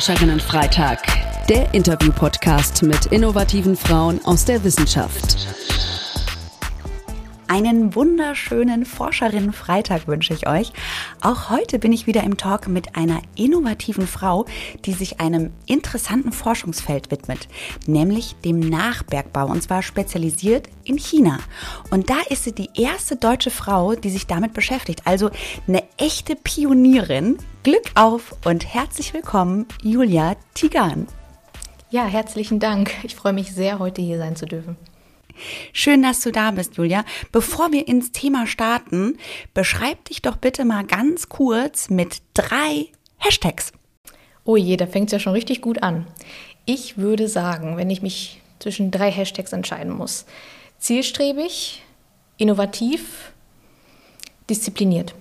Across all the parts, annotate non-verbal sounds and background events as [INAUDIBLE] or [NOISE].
Forscherinnen-Freitag, der Interview-Podcast mit innovativen Frauen aus der Wissenschaft. Einen wunderschönen Forscherinnen-Freitag wünsche ich euch. Auch heute bin ich wieder im Talk mit einer innovativen Frau, die sich einem interessanten Forschungsfeld widmet, nämlich dem Nachbergbau und zwar spezialisiert in China. Und da ist sie die erste deutsche Frau, die sich damit beschäftigt. Also eine echte Pionierin. Glück auf und herzlich willkommen, Julia Tigan. Ja, herzlichen Dank. Ich freue mich sehr, heute hier sein zu dürfen. Schön, dass du da bist, Julia. Bevor wir ins Thema starten, beschreib dich doch bitte mal ganz kurz mit drei Hashtags. Oh je, da fängt es ja schon richtig gut an. Ich würde sagen, wenn ich mich zwischen drei Hashtags entscheiden muss, zielstrebig, innovativ, diszipliniert.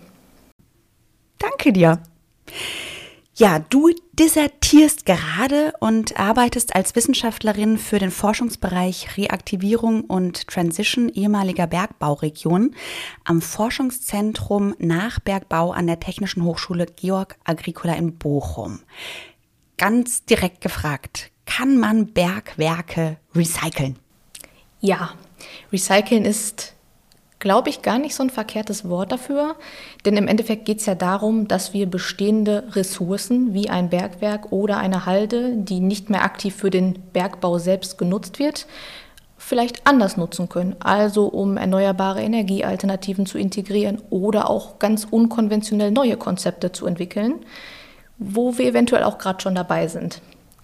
Danke dir. Ja, du dissertierst gerade und arbeitest als Wissenschaftlerin für den Forschungsbereich Reaktivierung und Transition ehemaliger Bergbauregionen am Forschungszentrum Nachbergbau an der Technischen Hochschule Georg Agricola in Bochum. Ganz direkt gefragt, kann man Bergwerke recyceln? Ja, recyceln ist glaube ich, gar nicht so ein verkehrtes Wort dafür. Denn im Endeffekt geht es ja darum, dass wir bestehende Ressourcen wie ein Bergwerk oder eine Halde, die nicht mehr aktiv für den Bergbau selbst genutzt wird, vielleicht anders nutzen können. Also um erneuerbare Energiealternativen zu integrieren oder auch ganz unkonventionell neue Konzepte zu entwickeln, wo wir eventuell auch gerade schon dabei sind.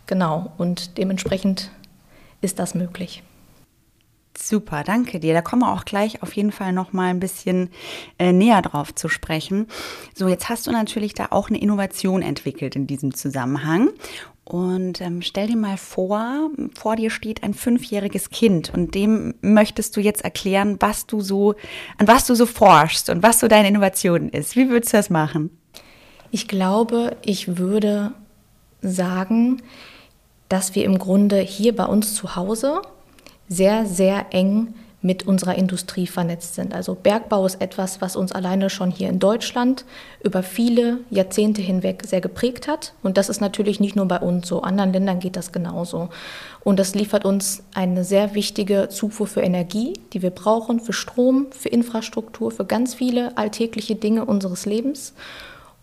Genau, und dementsprechend ist das möglich. Super, danke dir. Da kommen wir auch gleich auf jeden Fall noch mal ein bisschen äh, näher drauf zu sprechen. So, jetzt hast du natürlich da auch eine Innovation entwickelt in diesem Zusammenhang. Und ähm, stell dir mal vor, vor dir steht ein fünfjähriges Kind und dem möchtest du jetzt erklären, was du so, an was du so forschst und was so deine Innovation ist. Wie würdest du das machen? Ich glaube, ich würde sagen, dass wir im Grunde hier bei uns zu Hause sehr, sehr eng mit unserer Industrie vernetzt sind. Also Bergbau ist etwas, was uns alleine schon hier in Deutschland über viele Jahrzehnte hinweg sehr geprägt hat. Und das ist natürlich nicht nur bei uns so, anderen Ländern geht das genauso. Und das liefert uns eine sehr wichtige Zufuhr für Energie, die wir brauchen, für Strom, für Infrastruktur, für ganz viele alltägliche Dinge unseres Lebens.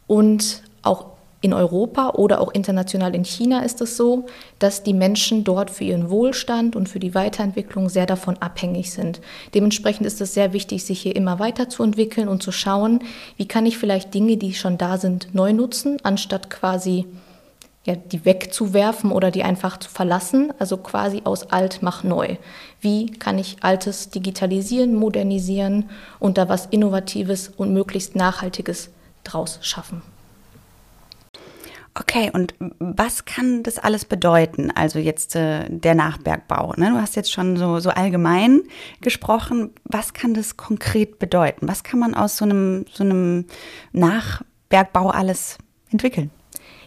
Und auch in Europa oder auch international in China ist es so, dass die Menschen dort für ihren Wohlstand und für die Weiterentwicklung sehr davon abhängig sind. Dementsprechend ist es sehr wichtig, sich hier immer weiterzuentwickeln und zu schauen, wie kann ich vielleicht Dinge, die schon da sind, neu nutzen, anstatt quasi ja, die wegzuwerfen oder die einfach zu verlassen, also quasi aus alt mach neu. Wie kann ich Altes digitalisieren, modernisieren und da was Innovatives und möglichst Nachhaltiges draus schaffen? Okay, und was kann das alles bedeuten? Also jetzt äh, der Nachbergbau. Ne? Du hast jetzt schon so, so allgemein gesprochen. Was kann das konkret bedeuten? Was kann man aus so einem, so einem Nachbergbau alles entwickeln?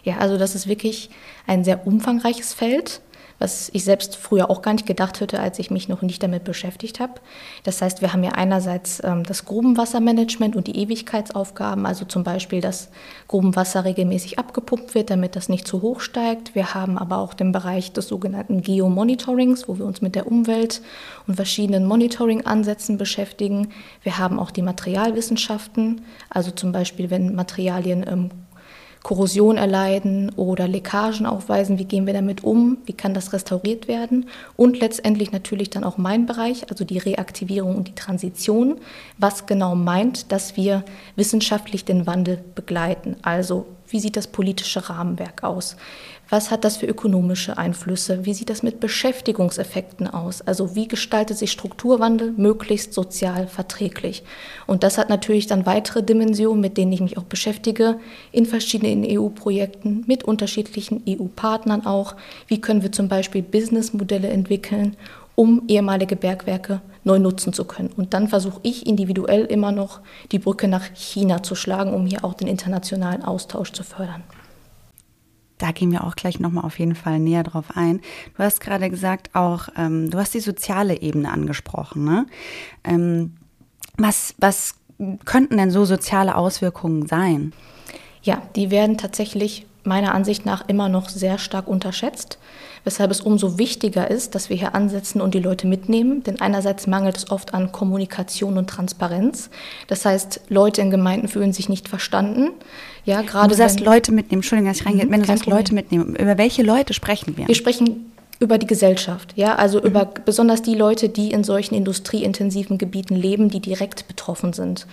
Ja, also das ist wirklich ein sehr umfangreiches Feld was ich selbst früher auch gar nicht gedacht hätte, als ich mich noch nicht damit beschäftigt habe. Das heißt, wir haben ja einerseits ähm, das Grubenwassermanagement und die Ewigkeitsaufgaben, also zum Beispiel, dass Grubenwasser regelmäßig abgepumpt wird, damit das nicht zu hoch steigt. Wir haben aber auch den Bereich des sogenannten Geomonitorings, wo wir uns mit der Umwelt und verschiedenen Monitoring-Ansätzen beschäftigen. Wir haben auch die Materialwissenschaften, also zum Beispiel, wenn Materialien ähm, Korrosion erleiden oder Leckagen aufweisen, wie gehen wir damit um, wie kann das restauriert werden und letztendlich natürlich dann auch mein Bereich, also die Reaktivierung und die Transition, was genau meint, dass wir wissenschaftlich den Wandel begleiten. Also wie sieht das politische Rahmenwerk aus? Was hat das für ökonomische Einflüsse? Wie sieht das mit Beschäftigungseffekten aus? Also wie gestaltet sich Strukturwandel möglichst sozial verträglich? Und das hat natürlich dann weitere Dimensionen, mit denen ich mich auch beschäftige, in verschiedenen EU-Projekten, mit unterschiedlichen EU-Partnern auch. Wie können wir zum Beispiel Businessmodelle entwickeln, um ehemalige Bergwerke neu nutzen zu können. Und dann versuche ich individuell immer noch die Brücke nach China zu schlagen, um hier auch den internationalen Austausch zu fördern. Da gehen wir auch gleich nochmal auf jeden Fall näher drauf ein. Du hast gerade gesagt, auch ähm, du hast die soziale Ebene angesprochen. Ne? Ähm, was, was könnten denn so soziale Auswirkungen sein? Ja, die werden tatsächlich meiner Ansicht nach immer noch sehr stark unterschätzt, weshalb es umso wichtiger ist, dass wir hier ansetzen und die Leute mitnehmen. Denn einerseits mangelt es oft an Kommunikation und Transparenz. Das heißt, Leute in Gemeinden fühlen sich nicht verstanden. Ja, gerade du sagst Leute mitnehmen, Entschuldigung, dass ich reingehe. Mhm, wenn du sagst Problem. Leute mitnehmen, über welche Leute sprechen wir? Wir sprechen über die Gesellschaft, ja, also mhm. über besonders die Leute, die in solchen industrieintensiven Gebieten leben, die direkt betroffen sind.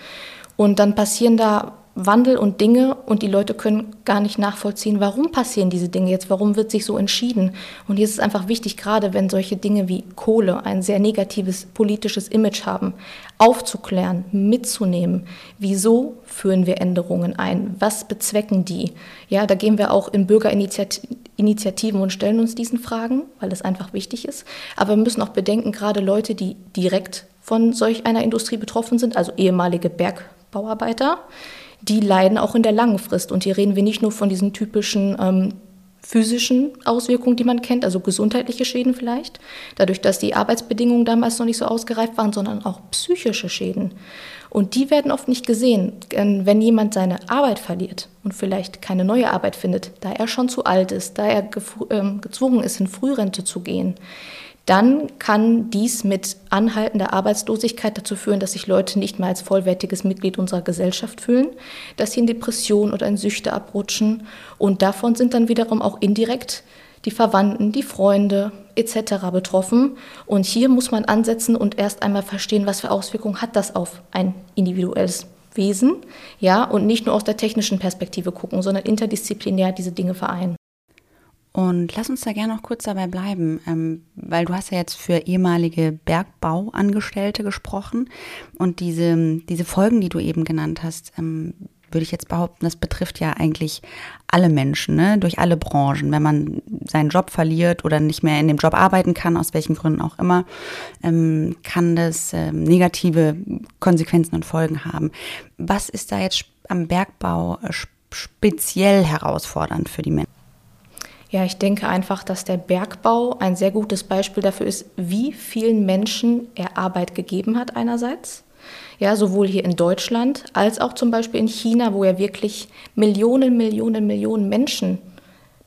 Und dann passieren da Wandel und Dinge und die Leute können gar nicht nachvollziehen, warum passieren diese Dinge jetzt, warum wird sich so entschieden. Und hier ist es einfach wichtig, gerade wenn solche Dinge wie Kohle ein sehr negatives politisches Image haben, aufzuklären, mitzunehmen. Wieso führen wir Änderungen ein? Was bezwecken die? Ja, da gehen wir auch in Bürgerinitiativen und stellen uns diesen Fragen, weil es einfach wichtig ist. Aber wir müssen auch bedenken, gerade Leute, die direkt von solch einer Industrie betroffen sind, also ehemalige Bergbauarbeiter, die leiden auch in der langen Frist. Und hier reden wir nicht nur von diesen typischen ähm, physischen Auswirkungen, die man kennt, also gesundheitliche Schäden vielleicht, dadurch, dass die Arbeitsbedingungen damals noch nicht so ausgereift waren, sondern auch psychische Schäden. Und die werden oft nicht gesehen. Wenn jemand seine Arbeit verliert und vielleicht keine neue Arbeit findet, da er schon zu alt ist, da er ähm, gezwungen ist, in Frührente zu gehen, dann kann dies mit anhaltender Arbeitslosigkeit dazu führen, dass sich Leute nicht mehr als vollwertiges Mitglied unserer Gesellschaft fühlen, dass sie in Depression oder in Süchte abrutschen. Und davon sind dann wiederum auch indirekt die Verwandten, die Freunde etc. betroffen. Und hier muss man ansetzen und erst einmal verstehen, was für Auswirkungen hat das auf ein individuelles Wesen, ja, und nicht nur aus der technischen Perspektive gucken, sondern interdisziplinär diese Dinge vereinen. Und lass uns da gerne noch kurz dabei bleiben, ähm, weil du hast ja jetzt für ehemalige Bergbauangestellte gesprochen und diese, diese Folgen, die du eben genannt hast, ähm, würde ich jetzt behaupten, das betrifft ja eigentlich alle Menschen, ne? durch alle Branchen. Wenn man seinen Job verliert oder nicht mehr in dem Job arbeiten kann, aus welchen Gründen auch immer, ähm, kann das negative Konsequenzen und Folgen haben. Was ist da jetzt am Bergbau speziell herausfordernd für die Menschen? Ja, ich denke einfach, dass der Bergbau ein sehr gutes Beispiel dafür ist, wie vielen Menschen er Arbeit gegeben hat einerseits. Ja, sowohl hier in Deutschland als auch zum Beispiel in China, wo ja wirklich Millionen, Millionen, Millionen Menschen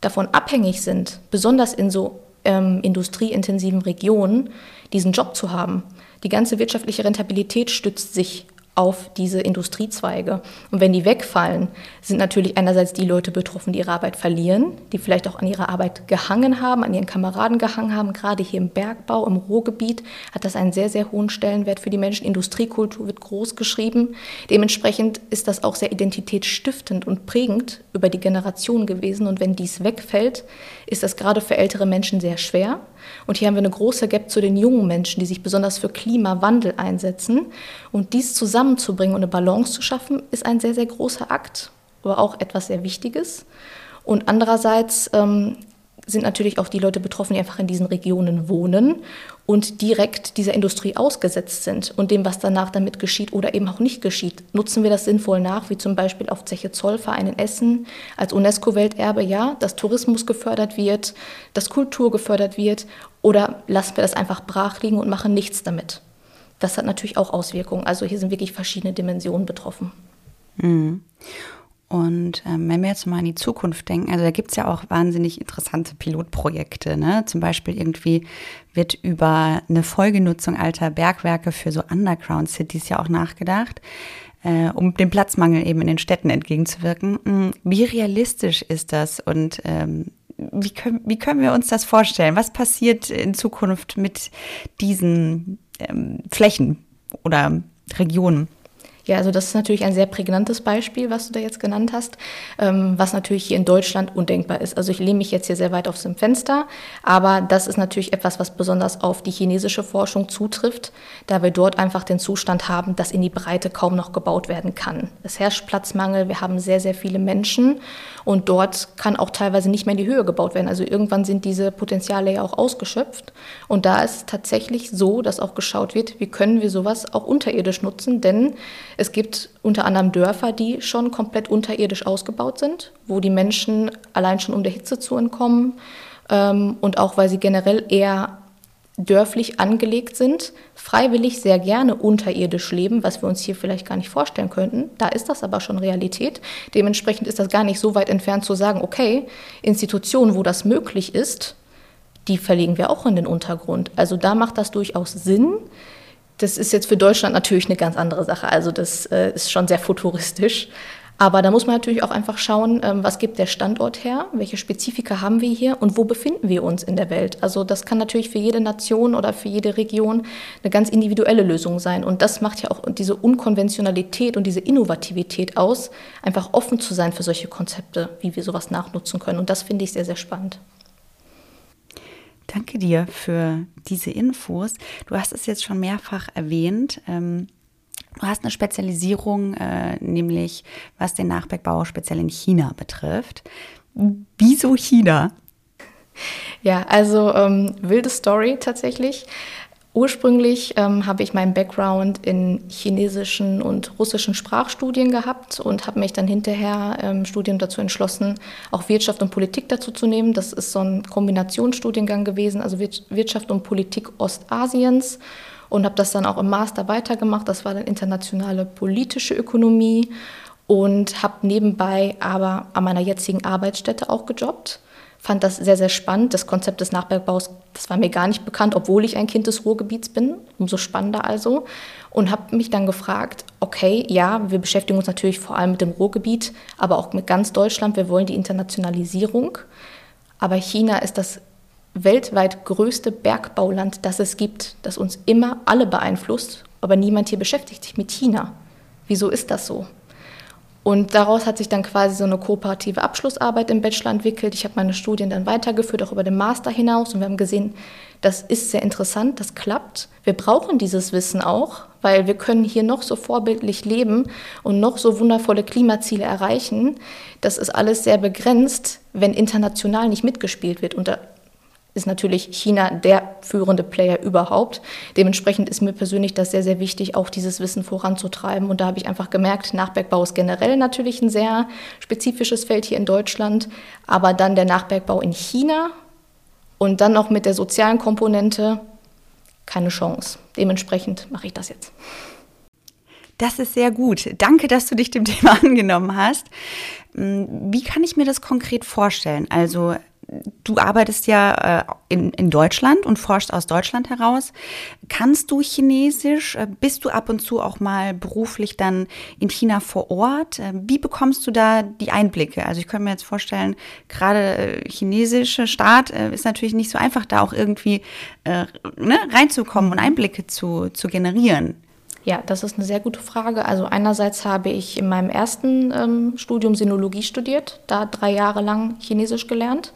davon abhängig sind, besonders in so ähm, industrieintensiven Regionen, diesen Job zu haben. Die ganze wirtschaftliche Rentabilität stützt sich auf diese Industriezweige. Und wenn die wegfallen, sind natürlich einerseits die Leute betroffen, die ihre Arbeit verlieren, die vielleicht auch an ihrer Arbeit gehangen haben, an ihren Kameraden gehangen haben. Gerade hier im Bergbau, im Ruhrgebiet hat das einen sehr, sehr hohen Stellenwert für die Menschen. Industriekultur wird groß geschrieben. Dementsprechend ist das auch sehr identitätsstiftend und prägend über die Generation gewesen. Und wenn dies wegfällt, ist das gerade für ältere Menschen sehr schwer. Und hier haben wir eine große Gap zu den jungen Menschen, die sich besonders für Klimawandel einsetzen. Und dies zusammenzubringen und eine Balance zu schaffen, ist ein sehr, sehr großer Akt, aber auch etwas sehr Wichtiges. Und andererseits ähm, sind natürlich auch die Leute betroffen, die einfach in diesen Regionen wohnen und direkt dieser Industrie ausgesetzt sind und dem, was danach damit geschieht oder eben auch nicht geschieht. Nutzen wir das sinnvoll nach, wie zum Beispiel auf Zeche Zollverein in Essen als UNESCO-Welterbe, ja, dass Tourismus gefördert wird, dass Kultur gefördert wird oder lassen wir das einfach brach liegen und machen nichts damit. Das hat natürlich auch Auswirkungen. Also hier sind wirklich verschiedene Dimensionen betroffen. Mhm. Und ähm, wenn wir jetzt mal in die Zukunft denken, also da gibt es ja auch wahnsinnig interessante Pilotprojekte. Ne? Zum Beispiel irgendwie wird über eine Folgenutzung alter Bergwerke für so Underground-Cities ja auch nachgedacht, äh, um dem Platzmangel eben in den Städten entgegenzuwirken. Hm, wie realistisch ist das und ähm, wie, können, wie können wir uns das vorstellen? Was passiert in Zukunft mit diesen ähm, Flächen oder Regionen? Ja, also das ist natürlich ein sehr prägnantes Beispiel, was du da jetzt genannt hast, ähm, was natürlich hier in Deutschland undenkbar ist. Also ich lehne mich jetzt hier sehr weit dem Fenster, aber das ist natürlich etwas, was besonders auf die chinesische Forschung zutrifft, da wir dort einfach den Zustand haben, dass in die Breite kaum noch gebaut werden kann. Es herrscht Platzmangel, wir haben sehr, sehr viele Menschen und dort kann auch teilweise nicht mehr in die Höhe gebaut werden. Also irgendwann sind diese Potenziale ja auch ausgeschöpft und da ist tatsächlich so, dass auch geschaut wird, wie können wir sowas auch unterirdisch nutzen, denn es gibt unter anderem Dörfer, die schon komplett unterirdisch ausgebaut sind, wo die Menschen allein schon um der Hitze zu entkommen ähm, und auch weil sie generell eher dörflich angelegt sind, freiwillig sehr gerne unterirdisch leben, was wir uns hier vielleicht gar nicht vorstellen könnten. Da ist das aber schon Realität. Dementsprechend ist das gar nicht so weit entfernt zu sagen, okay, Institutionen, wo das möglich ist, die verlegen wir auch in den Untergrund. Also da macht das durchaus Sinn. Das ist jetzt für Deutschland natürlich eine ganz andere Sache. Also das äh, ist schon sehr futuristisch. Aber da muss man natürlich auch einfach schauen, ähm, was gibt der Standort her, welche Spezifika haben wir hier und wo befinden wir uns in der Welt. Also das kann natürlich für jede Nation oder für jede Region eine ganz individuelle Lösung sein. Und das macht ja auch diese Unkonventionalität und diese Innovativität aus, einfach offen zu sein für solche Konzepte, wie wir sowas nachnutzen können. Und das finde ich sehr, sehr spannend. Danke dir für diese Infos. Du hast es jetzt schon mehrfach erwähnt. Ähm, Du hast eine Spezialisierung, äh, nämlich was den Nachbergbau speziell in China betrifft. Wieso China? Ja, also ähm, wilde Story tatsächlich. Ursprünglich ähm, habe ich meinen Background in chinesischen und russischen Sprachstudien gehabt und habe mich dann hinterher im Studium dazu entschlossen, auch Wirtschaft und Politik dazu zu nehmen. Das ist so ein Kombinationsstudiengang gewesen, also Wirtschaft und Politik Ostasiens und habe das dann auch im Master weitergemacht. Das war dann internationale politische Ökonomie und habe nebenbei aber an meiner jetzigen Arbeitsstätte auch gejobbt. Fand das sehr, sehr spannend. Das Konzept des Nachbergbaus, das war mir gar nicht bekannt, obwohl ich ein Kind des Ruhrgebiets bin. Umso spannender also. Und habe mich dann gefragt, okay, ja, wir beschäftigen uns natürlich vor allem mit dem Ruhrgebiet, aber auch mit ganz Deutschland. Wir wollen die Internationalisierung. Aber China ist das weltweit größte Bergbauland, das es gibt, das uns immer alle beeinflusst, aber niemand hier beschäftigt sich mit China. Wieso ist das so? Und daraus hat sich dann quasi so eine kooperative Abschlussarbeit im Bachelor entwickelt. Ich habe meine Studien dann weitergeführt, auch über den Master hinaus. Und wir haben gesehen, das ist sehr interessant, das klappt. Wir brauchen dieses Wissen auch, weil wir können hier noch so vorbildlich leben und noch so wundervolle Klimaziele erreichen. Das ist alles sehr begrenzt, wenn international nicht mitgespielt wird. Und ist natürlich China der führende Player überhaupt. Dementsprechend ist mir persönlich das sehr, sehr wichtig, auch dieses Wissen voranzutreiben. Und da habe ich einfach gemerkt, Nachbergbau ist generell natürlich ein sehr spezifisches Feld hier in Deutschland, aber dann der Nachbergbau in China und dann noch mit der sozialen Komponente keine Chance. Dementsprechend mache ich das jetzt. Das ist sehr gut. Danke, dass du dich dem [LAUGHS] Thema angenommen hast. Hm, wie kann ich mir das konkret vorstellen? Also du arbeitest ja äh, in, in Deutschland und forschst aus Deutschland heraus. Kannst du Chinesisch? Äh, bist du ab und zu auch mal beruflich dann in China vor Ort? Äh, wie bekommst du da die Einblicke? Also ich könnte mir jetzt vorstellen, gerade chinesische Staat ist natürlich nicht so einfach, da auch irgendwie ne, reinzukommen und Einblicke zu, zu generieren. Ja, das ist eine sehr gute Frage. Also einerseits habe ich in meinem ersten ähm, Studium Sinologie studiert, da drei Jahre lang Chinesisch gelernt.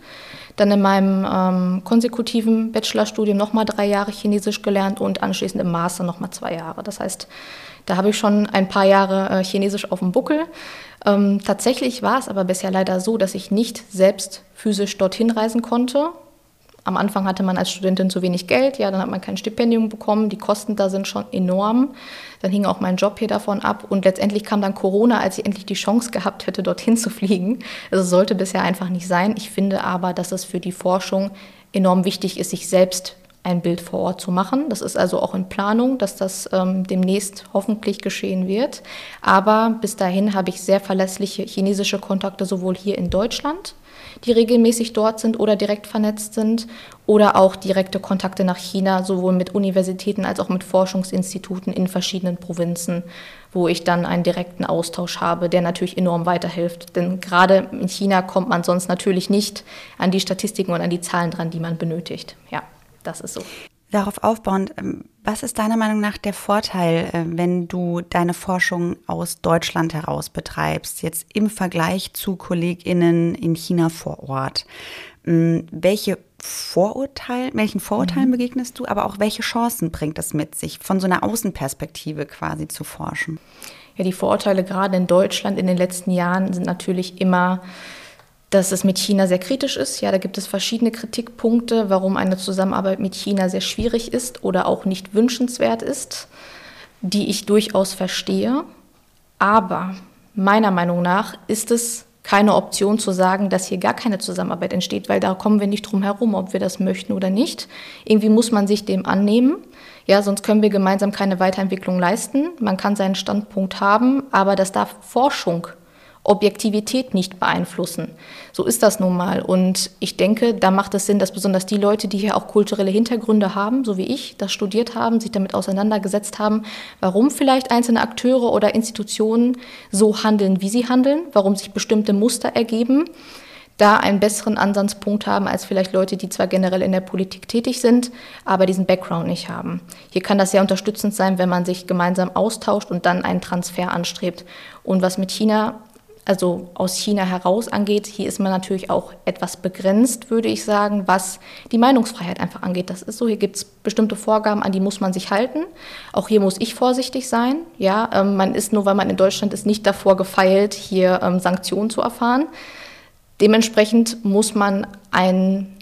Dann in meinem ähm, konsekutiven Bachelorstudium nochmal drei Jahre Chinesisch gelernt und anschließend im Master nochmal zwei Jahre. Das heißt, da habe ich schon ein paar Jahre äh, Chinesisch auf dem Buckel. Ähm, tatsächlich war es aber bisher leider so, dass ich nicht selbst physisch dorthin reisen konnte, am Anfang hatte man als Studentin zu wenig Geld, ja, dann hat man kein Stipendium bekommen, die Kosten da sind schon enorm. Dann hing auch mein Job hier davon ab und letztendlich kam dann Corona, als ich endlich die Chance gehabt hätte, dorthin zu fliegen. Also sollte bisher einfach nicht sein. Ich finde aber, dass es für die Forschung enorm wichtig ist, sich selbst ein Bild vor Ort zu machen. Das ist also auch in Planung, dass das ähm, demnächst hoffentlich geschehen wird. Aber bis dahin habe ich sehr verlässliche chinesische Kontakte sowohl hier in Deutschland die regelmäßig dort sind oder direkt vernetzt sind, oder auch direkte Kontakte nach China, sowohl mit Universitäten als auch mit Forschungsinstituten in verschiedenen Provinzen, wo ich dann einen direkten Austausch habe, der natürlich enorm weiterhilft. Denn gerade in China kommt man sonst natürlich nicht an die Statistiken und an die Zahlen dran, die man benötigt. Ja, das ist so. Darauf aufbauend, ähm, was ist deiner Meinung nach der Vorteil, äh, wenn du deine Forschung aus Deutschland heraus betreibst, jetzt im Vergleich zu KollegInnen in China vor Ort? Ähm, welche Vorurteil, welchen Vorurteilen mhm. begegnest du, aber auch welche Chancen bringt es mit sich, von so einer Außenperspektive quasi zu forschen? Ja, die Vorurteile gerade in Deutschland in den letzten Jahren sind natürlich immer dass es mit China sehr kritisch ist. Ja, da gibt es verschiedene Kritikpunkte, warum eine Zusammenarbeit mit China sehr schwierig ist oder auch nicht wünschenswert ist, die ich durchaus verstehe. Aber meiner Meinung nach ist es keine Option zu sagen, dass hier gar keine Zusammenarbeit entsteht, weil da kommen wir nicht drum herum, ob wir das möchten oder nicht. Irgendwie muss man sich dem annehmen. Ja, sonst können wir gemeinsam keine Weiterentwicklung leisten. Man kann seinen Standpunkt haben, aber das darf Forschung Objektivität nicht beeinflussen. So ist das nun mal. Und ich denke, da macht es Sinn, dass besonders die Leute, die hier auch kulturelle Hintergründe haben, so wie ich, das studiert haben, sich damit auseinandergesetzt haben, warum vielleicht einzelne Akteure oder Institutionen so handeln, wie sie handeln, warum sich bestimmte Muster ergeben, da einen besseren Ansatzpunkt haben als vielleicht Leute, die zwar generell in der Politik tätig sind, aber diesen Background nicht haben. Hier kann das sehr unterstützend sein, wenn man sich gemeinsam austauscht und dann einen Transfer anstrebt. Und was mit China also aus China heraus angeht. Hier ist man natürlich auch etwas begrenzt, würde ich sagen, was die Meinungsfreiheit einfach angeht. Das ist so, hier gibt es bestimmte Vorgaben, an die muss man sich halten. Auch hier muss ich vorsichtig sein. Ja, ähm, man ist nur, weil man in Deutschland ist, nicht davor gefeilt, hier ähm, Sanktionen zu erfahren. Dementsprechend muss man einen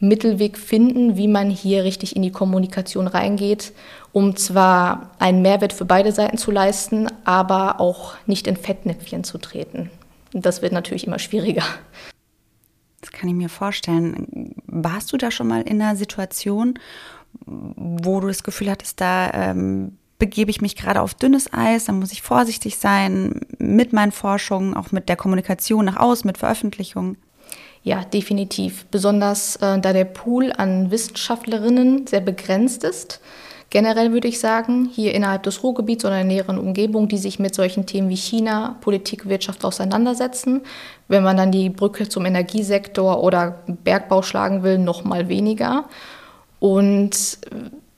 Mittelweg finden, wie man hier richtig in die Kommunikation reingeht um zwar einen Mehrwert für beide Seiten zu leisten, aber auch nicht in Fettnäpfchen zu treten. Das wird natürlich immer schwieriger. Das kann ich mir vorstellen. Warst du da schon mal in einer Situation, wo du das Gefühl hattest, da ähm, begebe ich mich gerade auf dünnes Eis, da muss ich vorsichtig sein mit meinen Forschungen, auch mit der Kommunikation nach außen, mit Veröffentlichungen? Ja, definitiv. Besonders äh, da der Pool an Wissenschaftlerinnen sehr begrenzt ist Generell würde ich sagen, hier innerhalb des Ruhrgebiets oder in der näheren Umgebung, die sich mit solchen Themen wie China, Politik, Wirtschaft auseinandersetzen. Wenn man dann die Brücke zum Energiesektor oder Bergbau schlagen will, noch mal weniger. Und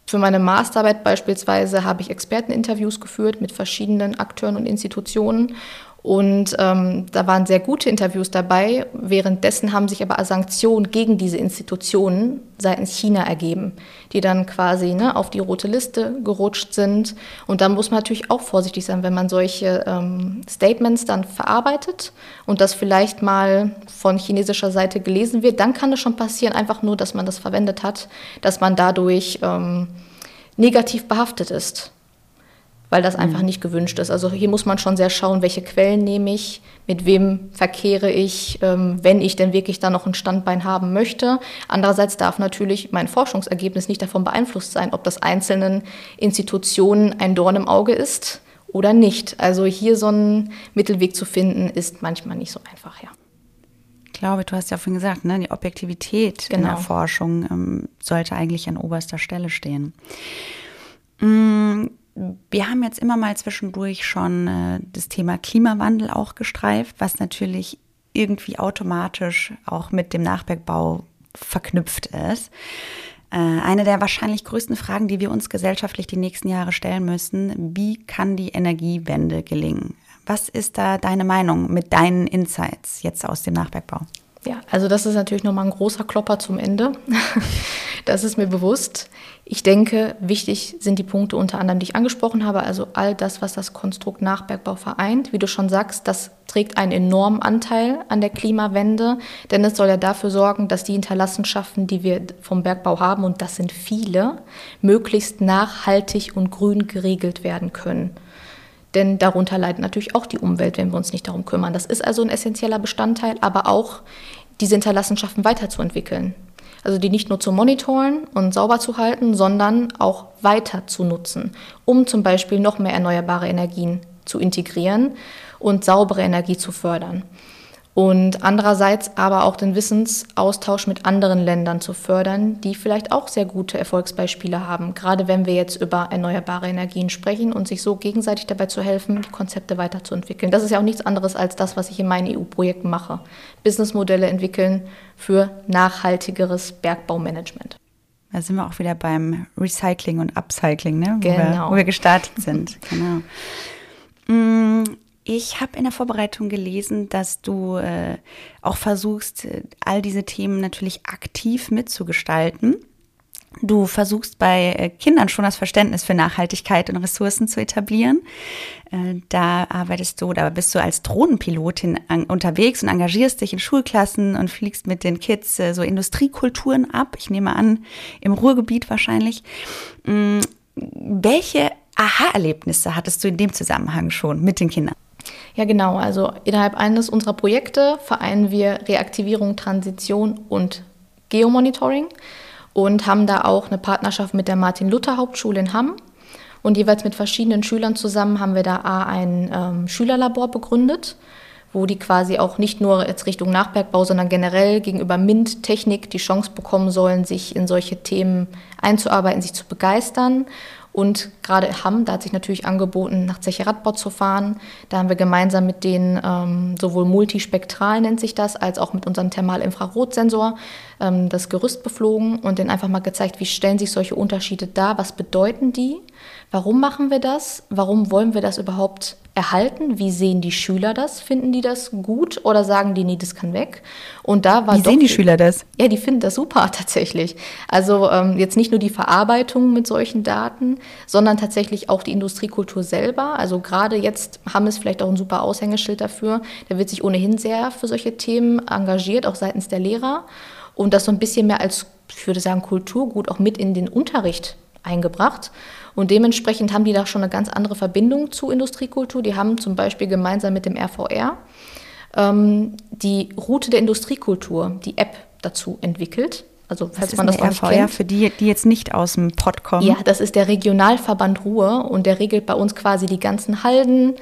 für meine Masterarbeit beispielsweise habe ich Experteninterviews geführt mit verschiedenen Akteuren und Institutionen und ähm, da waren sehr gute Interviews dabei. Währenddessen haben sich aber Sanktionen gegen diese Institutionen seitens China ergeben, die dann quasi ne, auf die rote Liste gerutscht sind. Und da muss man natürlich auch vorsichtig sein, wenn man solche ähm, Statements dann verarbeitet und das vielleicht mal von chinesischer Seite gelesen wird. Dann kann es schon passieren, einfach nur, dass man das verwendet hat, dass man dadurch ähm, negativ behaftet ist weil das einfach mhm. nicht gewünscht ist. Also hier muss man schon sehr schauen, welche Quellen nehme ich, mit wem verkehre ich, ähm, wenn ich denn wirklich da noch ein Standbein haben möchte. Andererseits darf natürlich mein Forschungsergebnis nicht davon beeinflusst sein, ob das einzelnen Institutionen ein Dorn im Auge ist oder nicht. Also hier so einen Mittelweg zu finden, ist manchmal nicht so einfach, ja. Ich glaube, du hast ja vorhin gesagt, ne, die Objektivität genau. in der genau. Forschung ähm, sollte eigentlich an oberster Stelle stehen. Mm, wir haben jetzt immer mal zwischendurch schon äh, das Thema Klimawandel auch gestreift, was natürlich irgendwie automatisch auch mit dem Nachbergbau verknüpft ist. Äh, eine der wahrscheinlich größten Fragen, die wir uns gesellschaftlich die nächsten Jahre stellen müssen, wie kann die Energiewende gelingen? Was ist da deine Meinung mit deinen Insights jetzt aus dem Nachbergbau? Ja, also das ist natürlich nochmal ein großer Klopper zum Ende. [LAUGHS] das ist mir bewusst. Ich denke, wichtig sind die Punkte unter anderem, die ich angesprochen habe, also all das, was das Konstrukt Nachbergbau vereint. Wie du schon sagst, das trägt einen enormen Anteil an der Klimawende, denn es soll ja dafür sorgen, dass die Hinterlassenschaften, die wir vom Bergbau haben, und das sind viele, möglichst nachhaltig und grün geregelt werden können. Denn darunter leidet natürlich auch die Umwelt, wenn wir uns nicht darum kümmern. Das ist also ein essentieller Bestandteil, aber auch diese Hinterlassenschaften weiterzuentwickeln. Also die nicht nur zu monitoren und sauber zu halten, sondern auch weiter zu nutzen, um zum Beispiel noch mehr erneuerbare Energien zu integrieren und saubere Energie zu fördern und andererseits aber auch den Wissensaustausch mit anderen Ländern zu fördern, die vielleicht auch sehr gute Erfolgsbeispiele haben, gerade wenn wir jetzt über erneuerbare Energien sprechen und sich so gegenseitig dabei zu helfen, die Konzepte weiterzuentwickeln. Das ist ja auch nichts anderes als das, was ich in meinen EU-Projekten mache. Businessmodelle entwickeln für nachhaltigeres Bergbaumanagement. Da sind wir auch wieder beim Recycling und Upcycling, ne? wo, genau. wir, wo wir gestartet sind. [LAUGHS] genau. Mm, ich habe in der Vorbereitung gelesen, dass du äh, auch versuchst, äh, all diese Themen natürlich aktiv mitzugestalten. Du versuchst bei äh, Kindern schon das Verständnis für Nachhaltigkeit und Ressourcen zu etablieren. Äh, da arbeitest du, da bist du als Drohnenpilotin unterwegs und engagierst dich in Schulklassen und fliegst mit den Kids so Industriekulturen ab. Ich nehme an, im Ruhrgebiet wahrscheinlich. Welche Aha-Erlebnisse hattest du in dem Zusammenhang schon mit den Kindern? Ja, genau. Also innerhalb eines unserer Projekte vereinen wir Reaktivierung, Transition und Geomonitoring und haben da auch eine Partnerschaft mit der Martin-Luther-Hauptschule in Hamm. Und jeweils mit verschiedenen Schülern zusammen haben wir da ein ähm, Schülerlabor begründet, wo die quasi auch nicht nur jetzt Richtung Nachbergbau, sondern generell gegenüber MINT-Technik die Chance bekommen sollen, sich in solche Themen einzuarbeiten, sich zu begeistern und gerade Hamm, da hat sich natürlich angeboten, nach Zeche-Radbau zu fahren. Da haben wir gemeinsam mit denen ähm, sowohl multispektral nennt sich das, als auch mit unserem Thermal-Infrarotsensor ähm, das Gerüst beflogen und denen einfach mal gezeigt, wie stellen sich solche Unterschiede dar, was bedeuten die, warum machen wir das, warum wollen wir das überhaupt erhalten? Wie sehen die Schüler das? Finden die das gut oder sagen die, nee, das kann weg? Und da war Wie sehen die Schüler das? Ja, die finden das super [LAUGHS] tatsächlich. Also ähm, jetzt nicht nur die Verarbeitung mit solchen Daten, sondern tatsächlich auch die Industriekultur selber. Also gerade jetzt haben es vielleicht auch ein super Aushängeschild dafür. Da wird sich ohnehin sehr für solche Themen engagiert, auch seitens der Lehrer. Und das so ein bisschen mehr als, ich würde sagen, Kulturgut auch mit in den Unterricht eingebracht. Und dementsprechend haben die da schon eine ganz andere Verbindung zu Industriekultur. Die haben zum Beispiel gemeinsam mit dem RVR ähm, die Route der Industriekultur, die App dazu entwickelt. Also falls man das noch RVR kennt. für die, die jetzt nicht aus dem Pott kommen. Ja, das ist der Regionalverband Ruhr und der regelt bei uns quasi die ganzen Halden,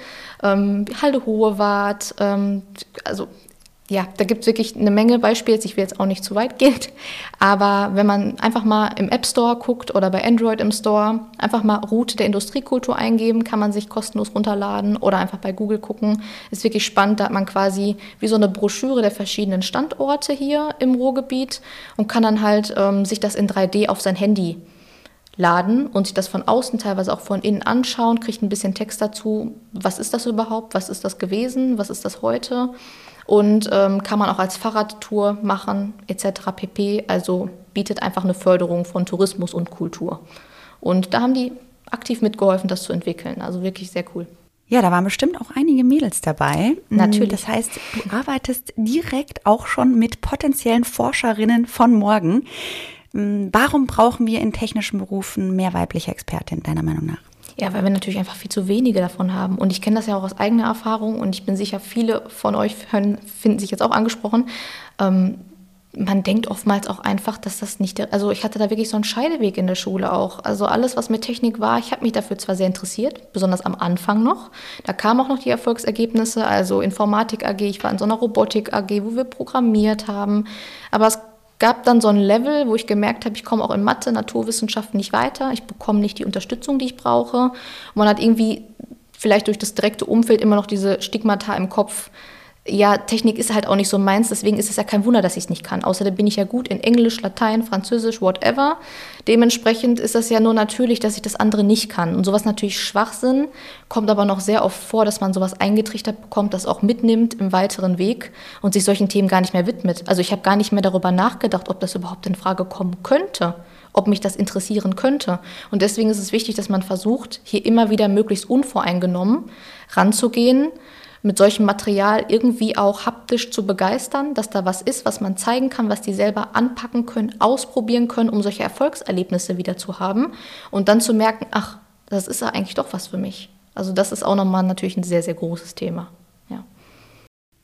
ähm, Halde Hohewart, ähm, also ja, da gibt es wirklich eine Menge Beispiele. Ich will jetzt auch nicht zu weit gehen, aber wenn man einfach mal im App Store guckt oder bei Android im Store, einfach mal Route der Industriekultur eingeben, kann man sich kostenlos runterladen oder einfach bei Google gucken. Ist wirklich spannend, da hat man quasi wie so eine Broschüre der verschiedenen Standorte hier im Ruhrgebiet und kann dann halt ähm, sich das in 3D auf sein Handy laden und sich das von außen, teilweise auch von innen anschauen, kriegt ein bisschen Text dazu, was ist das überhaupt, was ist das gewesen, was ist das heute und ähm, kann man auch als Fahrradtour machen etc. pp. Also bietet einfach eine Förderung von Tourismus und Kultur. Und da haben die aktiv mitgeholfen, das zu entwickeln. Also wirklich sehr cool. Ja, da waren bestimmt auch einige Mädels dabei. Natürlich. Das heißt, du arbeitest direkt auch schon mit potenziellen Forscherinnen von morgen. Warum brauchen wir in technischen Berufen mehr weibliche Expertinnen, deiner Meinung nach? Ja, weil wir natürlich einfach viel zu wenige davon haben. Und ich kenne das ja auch aus eigener Erfahrung und ich bin sicher, viele von euch finden sich jetzt auch angesprochen. Ähm, man denkt oftmals auch einfach, dass das nicht, der, also ich hatte da wirklich so einen Scheideweg in der Schule auch. Also alles, was mit Technik war, ich habe mich dafür zwar sehr interessiert, besonders am Anfang noch. Da kamen auch noch die Erfolgsergebnisse, also Informatik AG, ich war in so einer Robotik AG, wo wir programmiert haben. Aber es gab dann so ein Level, wo ich gemerkt habe, ich komme auch in Mathe, Naturwissenschaften nicht weiter, ich bekomme nicht die Unterstützung, die ich brauche. Man hat irgendwie vielleicht durch das direkte Umfeld immer noch diese Stigmata im Kopf, ja, Technik ist halt auch nicht so meins, deswegen ist es ja kein Wunder, dass ich es nicht kann. Außerdem bin ich ja gut in Englisch, Latein, Französisch, whatever. Dementsprechend ist das ja nur natürlich, dass ich das andere nicht kann. Und sowas natürlich Schwachsinn, kommt aber noch sehr oft vor, dass man sowas eingetrichtert bekommt, das auch mitnimmt im weiteren Weg und sich solchen Themen gar nicht mehr widmet. Also ich habe gar nicht mehr darüber nachgedacht, ob das überhaupt in Frage kommen könnte ob mich das interessieren könnte. Und deswegen ist es wichtig, dass man versucht, hier immer wieder möglichst unvoreingenommen ranzugehen mit solchem Material irgendwie auch haptisch zu begeistern, dass da was ist, was man zeigen kann, was die selber anpacken können, ausprobieren können, um solche Erfolgserlebnisse wieder zu haben und dann zu merken, ach, das ist ja eigentlich doch was für mich. Also das ist auch nochmal natürlich ein sehr, sehr großes Thema. Ja.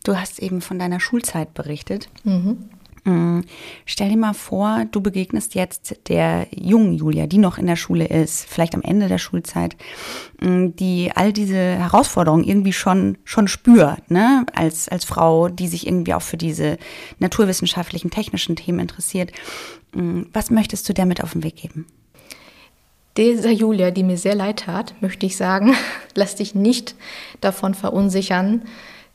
Du hast eben von deiner Schulzeit berichtet. Mhm. Mm, stell dir mal vor, du begegnest jetzt der jungen Julia, die noch in der Schule ist, vielleicht am Ende der Schulzeit, mm, die all diese Herausforderungen irgendwie schon, schon spürt, ne? als, als Frau, die sich irgendwie auch für diese naturwissenschaftlichen, technischen Themen interessiert. Mm, was möchtest du der mit auf den Weg geben? Dieser Julia, die mir sehr leid tat, möchte ich sagen, [LAUGHS] lass dich nicht davon verunsichern,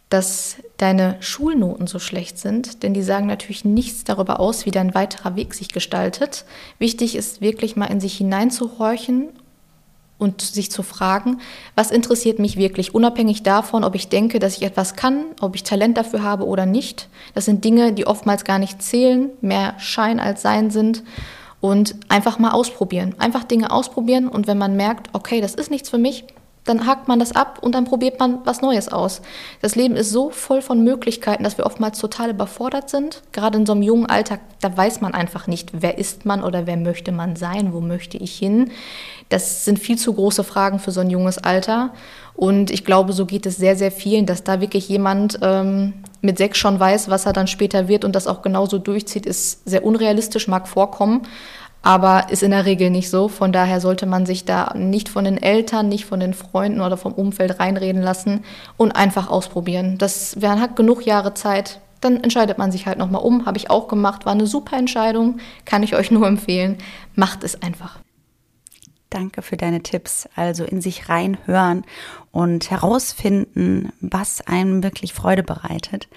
dass deine Schulnoten so schlecht sind, denn die sagen natürlich nichts darüber aus, wie dein weiterer Weg sich gestaltet. Wichtig ist wirklich mal in sich hineinzuhorchen und sich zu fragen, was interessiert mich wirklich, unabhängig davon, ob ich denke, dass ich etwas kann, ob ich Talent dafür habe oder nicht. Das sind Dinge, die oftmals gar nicht zählen, mehr Schein als Sein sind. Und einfach mal ausprobieren. Einfach Dinge ausprobieren und wenn man merkt, okay, das ist nichts für mich, dann hakt man das ab und dann probiert man was Neues aus. Das Leben ist so voll von Möglichkeiten, dass wir oftmals total überfordert sind. Gerade in so einem jungen Alter, da weiß man einfach nicht, wer ist man oder wer möchte man sein, wo möchte ich hin. Das sind viel zu große Fragen für so ein junges Alter. Und ich glaube, so geht es sehr, sehr vielen, dass da wirklich jemand ähm, mit sechs schon weiß, was er dann später wird und das auch genauso durchzieht, ist sehr unrealistisch, mag vorkommen aber ist in der Regel nicht so. Von daher sollte man sich da nicht von den Eltern, nicht von den Freunden oder vom Umfeld reinreden lassen und einfach ausprobieren. Das, man hat genug Jahre Zeit, dann entscheidet man sich halt nochmal um. Habe ich auch gemacht, war eine super Entscheidung, kann ich euch nur empfehlen. Macht es einfach. Danke für deine Tipps. Also in sich reinhören und herausfinden, was einem wirklich Freude bereitet.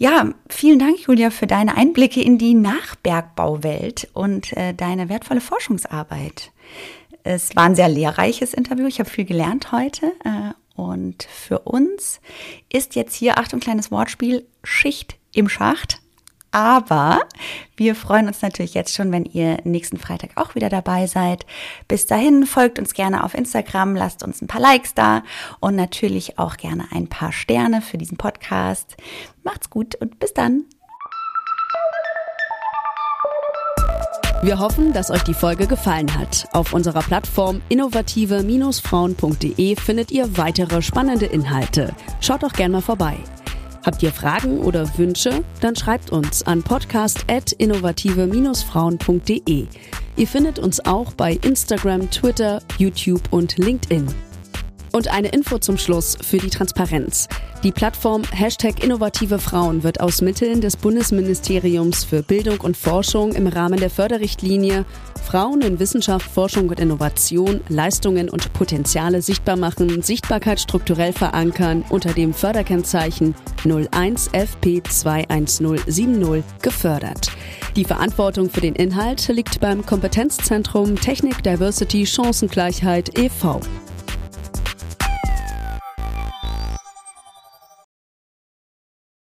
Ja, vielen Dank, Julia, für deine Einblicke in die Nachbergbauwelt und äh, deine wertvolle Forschungsarbeit. Es war ein sehr lehrreiches Interview. Ich habe viel gelernt heute. Äh, und für uns ist jetzt hier, Achtung, kleines Wortspiel, Schicht im Schacht. Aber wir freuen uns natürlich jetzt schon, wenn ihr nächsten Freitag auch wieder dabei seid. Bis dahin folgt uns gerne auf Instagram, lasst uns ein paar Likes da und natürlich auch gerne ein paar Sterne für diesen Podcast. Macht's gut und bis dann. Wir hoffen, dass euch die Folge gefallen hat. Auf unserer Plattform innovative-frauen.de findet ihr weitere spannende Inhalte. Schaut doch gerne mal vorbei. Habt ihr Fragen oder Wünsche? Dann schreibt uns an podcast.innovative-frauen.de. Ihr findet uns auch bei Instagram, Twitter, YouTube und LinkedIn. Und eine Info zum Schluss für die Transparenz. Die Plattform Hashtag Innovative Frauen wird aus Mitteln des Bundesministeriums für Bildung und Forschung im Rahmen der Förderrichtlinie Frauen in Wissenschaft, Forschung und Innovation Leistungen und Potenziale sichtbar machen, Sichtbarkeit strukturell verankern unter dem Förderkennzeichen 01 FP 21070 gefördert. Die Verantwortung für den Inhalt liegt beim Kompetenzzentrum Technik Diversity Chancengleichheit e.V.